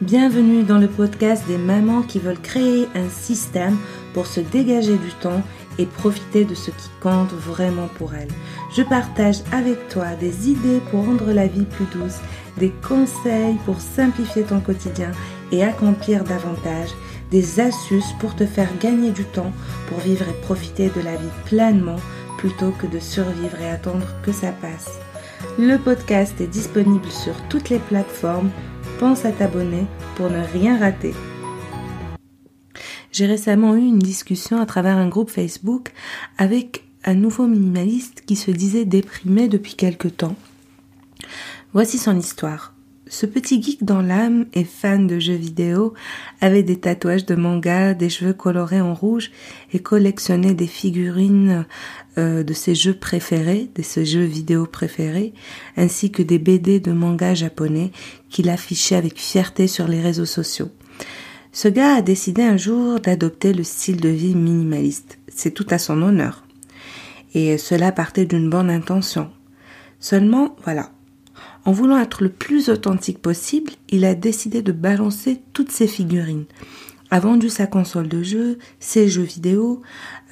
Bienvenue dans le podcast des mamans qui veulent créer un système pour se dégager du temps et profiter de ce qui compte vraiment pour elles. Je partage avec toi des idées pour rendre la vie plus douce, des conseils pour simplifier ton quotidien et accomplir davantage, des astuces pour te faire gagner du temps pour vivre et profiter de la vie pleinement plutôt que de survivre et attendre que ça passe. Le podcast est disponible sur toutes les plateformes. Pense à t'abonner pour ne rien rater. J'ai récemment eu une discussion à travers un groupe Facebook avec un nouveau minimaliste qui se disait déprimé depuis quelque temps. Voici son histoire. Ce petit geek dans l'âme et fan de jeux vidéo avait des tatouages de manga, des cheveux colorés en rouge et collectionnait des figurines euh, de ses jeux préférés, de ses jeux vidéo préférés, ainsi que des BD de manga japonais qu'il affichait avec fierté sur les réseaux sociaux. Ce gars a décidé un jour d'adopter le style de vie minimaliste. C'est tout à son honneur. Et cela partait d'une bonne intention. Seulement, voilà, en voulant être le plus authentique possible, il a décidé de balancer toutes ses figurines. A vendu sa console de jeu, ses jeux vidéo,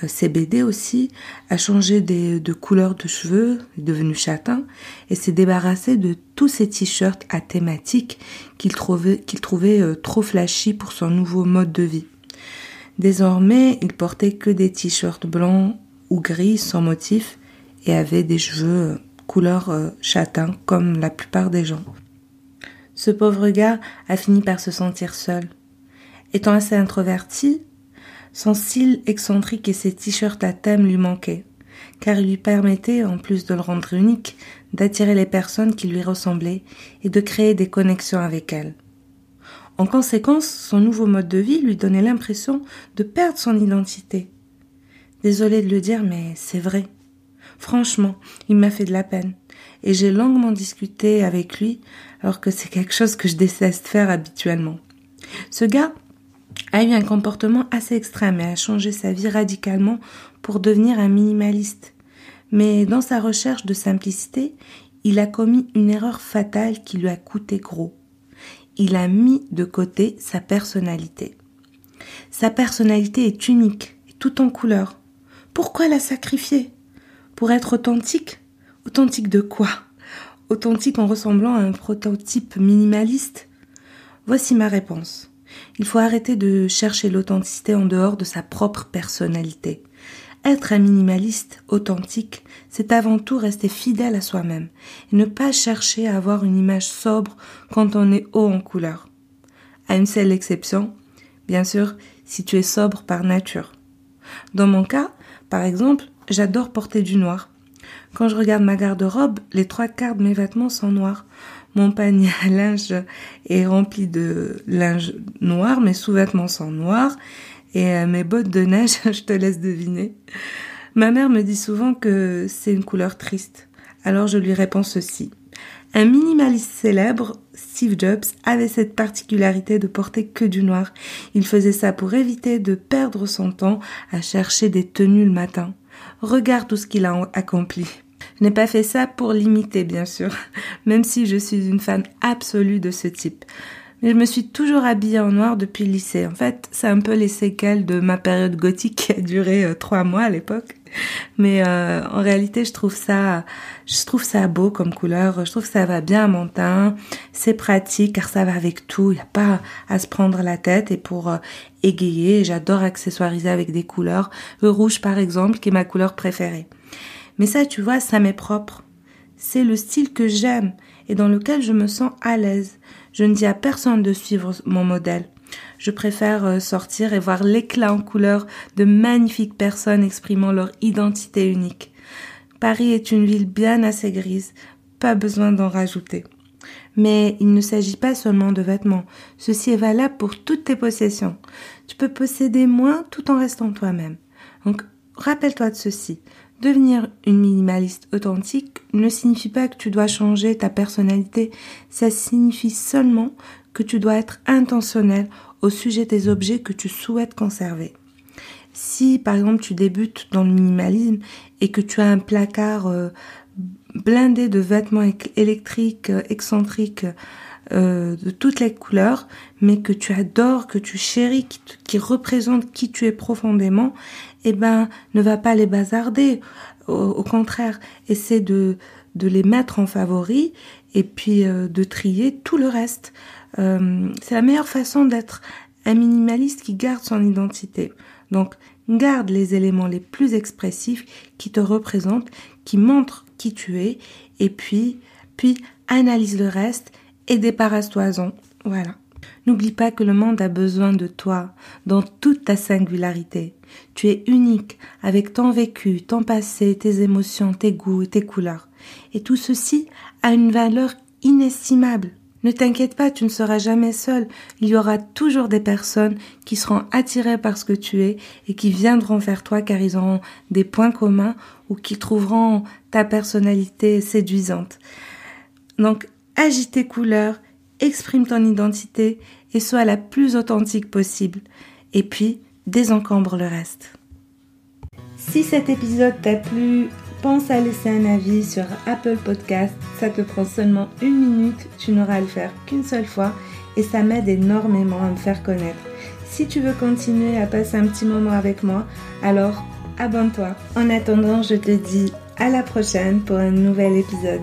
euh, ses BD aussi, a changé de couleur de cheveux, est devenu châtain, et s'est débarrassé de tous ses t-shirts à thématique qu'il trouvait, qu'il trouvait euh, trop flashy pour son nouveau mode de vie. Désormais, il portait que des t-shirts blancs ou gris sans motif et avait des cheveux euh, couleur euh, châtain comme la plupart des gens. Ce pauvre gars a fini par se sentir seul. Étant assez introverti, son style excentrique et ses t-shirts à thème lui manquaient, car il lui permettait, en plus de le rendre unique, d'attirer les personnes qui lui ressemblaient et de créer des connexions avec elles. En conséquence, son nouveau mode de vie lui donnait l'impression de perdre son identité. Désolé de le dire, mais c'est vrai. Franchement, il m'a fait de la peine. Et j'ai longuement discuté avec lui, alors que c'est quelque chose que je déteste faire habituellement. Ce gars a eu un comportement assez extrême et a changé sa vie radicalement pour devenir un minimaliste. Mais dans sa recherche de simplicité, il a commis une erreur fatale qui lui a coûté gros. Il a mis de côté sa personnalité. Sa personnalité est unique et tout en couleur. Pourquoi la sacrifier? Pour être authentique Authentique de quoi? Authentique en ressemblant à un prototype minimaliste? Voici ma réponse. Il faut arrêter de chercher l'authenticité en dehors de sa propre personnalité. Être un minimaliste authentique, c'est avant tout rester fidèle à soi-même et ne pas chercher à avoir une image sobre quand on est haut en couleur. À une seule exception, bien sûr, si tu es sobre par nature. Dans mon cas, par exemple, j'adore porter du noir. Quand je regarde ma garde-robe, les trois quarts de mes vêtements sont noirs. Mon panier à linge est rempli de linge noir, mes sous-vêtements sont noirs et euh, mes bottes de neige, je te laisse deviner. Ma mère me dit souvent que c'est une couleur triste. Alors je lui réponds ceci. Un minimaliste célèbre, Steve Jobs, avait cette particularité de porter que du noir. Il faisait ça pour éviter de perdre son temps à chercher des tenues le matin. Regarde tout ce qu'il a accompli. Je n'ai pas fait ça pour l'imiter, bien sûr, même si je suis une fan absolue de ce type. Mais je me suis toujours habillée en noir depuis le lycée. En fait, c'est un peu les séquelles de ma période gothique qui a duré euh, trois mois à l'époque. Mais euh, en réalité, je trouve ça, je trouve ça beau comme couleur. Je trouve que ça va bien à mon teint. C'est pratique car ça va avec tout. Il n'y a pas à se prendre la tête. Et pour euh, égayer, j'adore accessoiriser avec des couleurs. Le rouge, par exemple, qui est ma couleur préférée. Mais ça, tu vois, ça m'est propre. C'est le style que j'aime et dans lequel je me sens à l'aise. Je ne dis à personne de suivre mon modèle. Je préfère euh, sortir et voir l'éclat en couleur de magnifiques personnes exprimant leur identité unique. Paris est une ville bien assez grise, pas besoin d'en rajouter. Mais il ne s'agit pas seulement de vêtements, ceci est valable pour toutes tes possessions. Tu peux posséder moins tout en restant toi-même. Donc rappelle-toi de ceci. Devenir une minimaliste authentique ne signifie pas que tu dois changer ta personnalité, ça signifie seulement que tu dois être intentionnel au sujet des objets que tu souhaites conserver. Si par exemple tu débutes dans le minimalisme et que tu as un placard euh, blindé de vêtements électriques, euh, excentriques, euh, de toutes les couleurs, mais que tu adores, que tu chéris, qui, qui représentent qui tu es profondément, eh ben, ne va pas les bazarder. Au, contraire, essaie de, de les mettre en favori et puis euh, de trier tout le reste. Euh, c'est la meilleure façon d'être un minimaliste qui garde son identité. Donc, garde les éléments les plus expressifs qui te représentent, qui montrent qui tu es, et puis, puis analyse le reste et débarrasse-toi-en. Voilà. N'oublie pas que le monde a besoin de toi dans toute ta singularité. Tu es unique avec ton vécu, ton passé, tes émotions, tes goûts, tes couleurs. Et tout ceci a une valeur inestimable. Ne t'inquiète pas, tu ne seras jamais seul. Il y aura toujours des personnes qui seront attirées par ce que tu es et qui viendront vers toi car ils auront des points communs ou qui trouveront ta personnalité séduisante. Donc, agis tes couleurs, exprime ton identité et sois la plus authentique possible. Et puis, désencombre le reste. Si cet épisode t'a plu, pense à laisser un avis sur Apple Podcast. Ça te prend seulement une minute, tu n'auras à le faire qu'une seule fois et ça m'aide énormément à me faire connaître. Si tu veux continuer à passer un petit moment avec moi, alors abonne-toi. En attendant, je te dis à la prochaine pour un nouvel épisode.